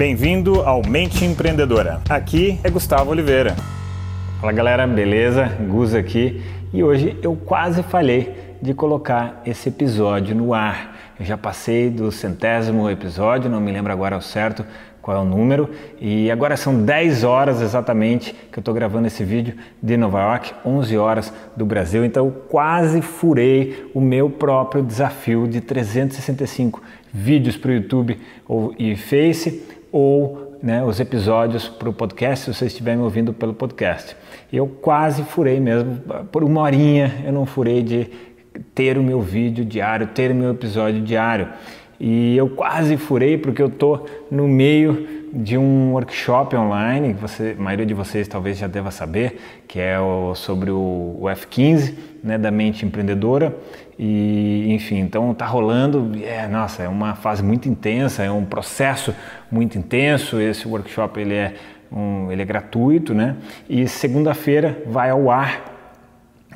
Bem-vindo ao Mente Empreendedora. Aqui é Gustavo Oliveira. Fala galera, beleza? Gus aqui e hoje eu quase falhei de colocar esse episódio no ar. Eu já passei do centésimo episódio, não me lembro agora ao certo qual é o número, e agora são 10 horas exatamente que eu estou gravando esse vídeo de Nova York, 11 horas do Brasil, então eu quase furei o meu próprio desafio de 365 vídeos para o YouTube ou, e Face ou né, os episódios para o podcast, se você estiver me ouvindo pelo podcast. Eu quase furei mesmo, por uma horinha eu não furei de ter o meu vídeo diário, ter o meu episódio diário. E eu quase furei porque eu estou no meio de um workshop online, que você, a maioria de vocês talvez já deva saber, que é o, sobre o, o F15, né, da mente empreendedora. E, enfim, então tá rolando, é, nossa, é uma fase muito intensa, é um processo muito intenso. Esse workshop ele é, um, ele é gratuito, né? E segunda-feira vai ao ar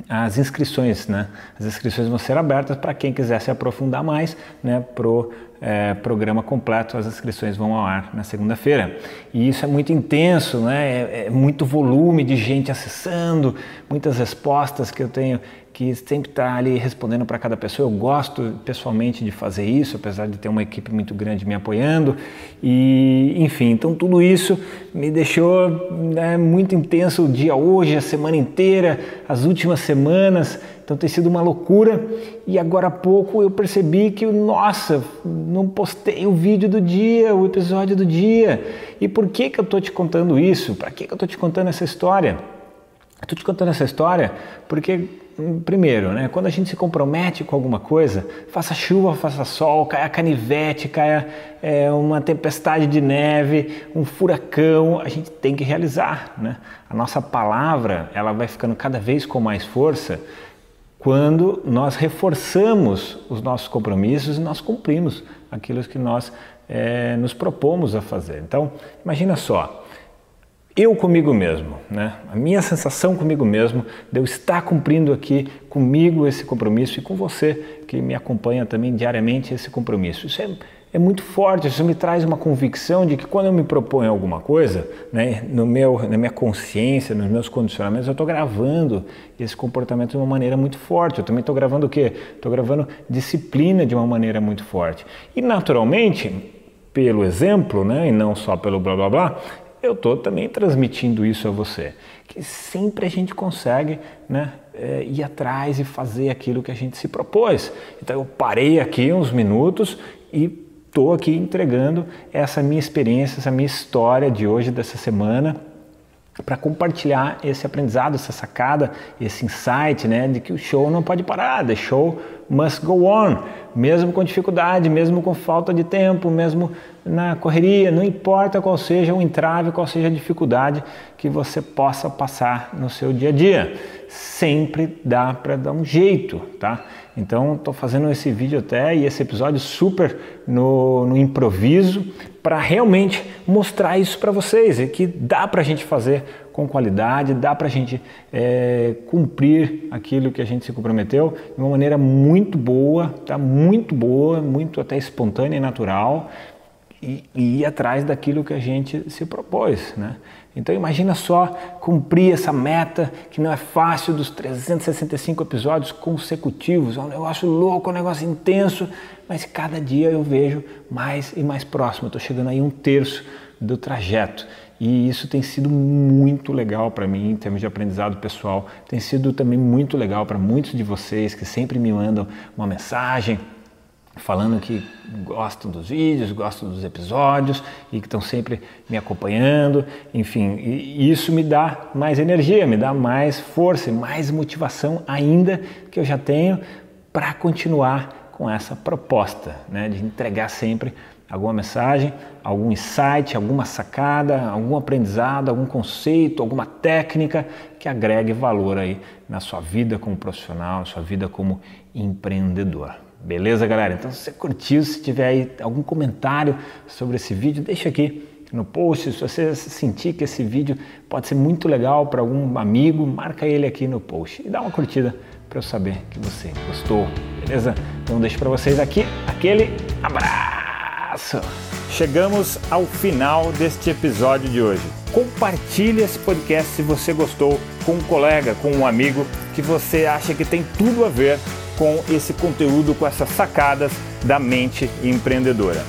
as inscrições, né? As inscrições vão ser abertas para quem quiser se aprofundar mais, né? Pro é, programa completo, as inscrições vão ao ar na segunda-feira. E isso é muito intenso, né? É, é muito volume de gente acessando, muitas respostas que eu tenho que sempre está ali respondendo para cada pessoa. Eu gosto pessoalmente de fazer isso, apesar de ter uma equipe muito grande me apoiando. E, enfim, então tudo isso me deixou né, muito intenso o dia hoje, a semana inteira, as últimas semanas. Então tem sido uma loucura. E agora há pouco eu percebi que, nossa, não postei o vídeo do dia, o episódio do dia. E por que, que eu estou te contando isso? Para que, que eu estou te contando essa história? Estou te contando essa história porque primeiro, né, quando a gente se compromete com alguma coisa, faça chuva, faça sol, caia canivete, caia é, uma tempestade de neve, um furacão, a gente tem que realizar. Né? A nossa palavra ela vai ficando cada vez com mais força quando nós reforçamos os nossos compromissos e nós cumprimos aquilo que nós é, nos propomos a fazer. Então, imagina só, eu comigo mesmo, né? A minha sensação comigo mesmo de eu estar cumprindo aqui comigo esse compromisso e com você que me acompanha também diariamente esse compromisso. Isso é, é muito forte, isso me traz uma convicção de que quando eu me proponho alguma coisa, né, no meu, na minha consciência, nos meus condicionamentos, eu estou gravando esse comportamento de uma maneira muito forte. Eu também estou gravando o quê? Estou gravando disciplina de uma maneira muito forte. E naturalmente, pelo exemplo, né, e não só pelo blá blá blá, eu estou também transmitindo isso a você. Que sempre a gente consegue né, é, ir atrás e fazer aquilo que a gente se propôs. Então eu parei aqui uns minutos e estou aqui entregando essa minha experiência, essa minha história de hoje, dessa semana para compartilhar esse aprendizado, essa sacada, esse insight, né, de que o show não pode parar, the show must go on, mesmo com dificuldade, mesmo com falta de tempo, mesmo na correria, não importa qual seja o entrave, qual seja a dificuldade que você possa passar no seu dia a dia, sempre dá para dar um jeito, tá? Então estou fazendo esse vídeo até e esse episódio super no, no improviso para realmente mostrar isso para vocês e que dá para a gente fazer com qualidade, dá para a gente é, cumprir aquilo que a gente se comprometeu de uma maneira muito boa, tá? Muito boa, muito até espontânea e natural e, e ir atrás daquilo que a gente se propôs, né? Então imagina só cumprir essa meta que não é fácil dos 365 episódios consecutivos. É um negócio louco, é um negócio intenso, mas cada dia eu vejo mais e mais próximo. Estou chegando aí um terço do trajeto. E isso tem sido muito legal para mim em termos de aprendizado pessoal. Tem sido também muito legal para muitos de vocês que sempre me mandam uma mensagem falando que gostam dos vídeos, gostam dos episódios e que estão sempre me acompanhando. Enfim, isso me dá mais energia, me dá mais força e mais motivação ainda que eu já tenho para continuar com essa proposta, né, de entregar sempre alguma mensagem, algum insight, alguma sacada, algum aprendizado, algum conceito, alguma técnica que agregue valor aí na sua vida como profissional, na sua vida como empreendedor. Beleza, galera? Então, se você curtiu, se tiver aí algum comentário sobre esse vídeo, deixa aqui no post. Se você sentir que esse vídeo pode ser muito legal para algum amigo, marca ele aqui no post e dá uma curtida para eu saber que você gostou. Beleza? Então, deixo para vocês aqui aquele abraço. Chegamos ao final deste episódio de hoje. Compartilhe esse podcast se você gostou com um colega, com um amigo que você acha que tem tudo a ver com esse conteúdo, com essas sacadas da mente empreendedora.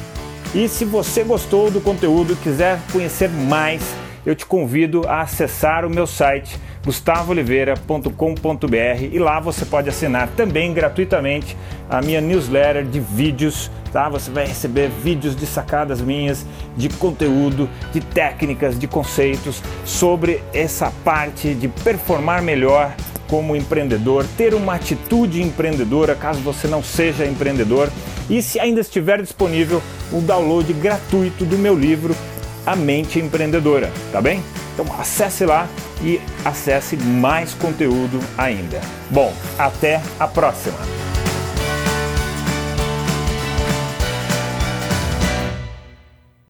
E se você gostou do conteúdo e quiser conhecer mais, eu te convido a acessar o meu site gustavooliveira.com.br e lá você pode assinar também gratuitamente a minha newsletter de vídeos, tá? Você vai receber vídeos de sacadas minhas, de conteúdo, de técnicas, de conceitos sobre essa parte de performar melhor como empreendedor, ter uma atitude empreendedora caso você não seja empreendedor e se ainda estiver disponível o download gratuito do meu livro A Mente Empreendedora, tá bem? Então acesse lá e acesse mais conteúdo ainda. Bom, até a próxima!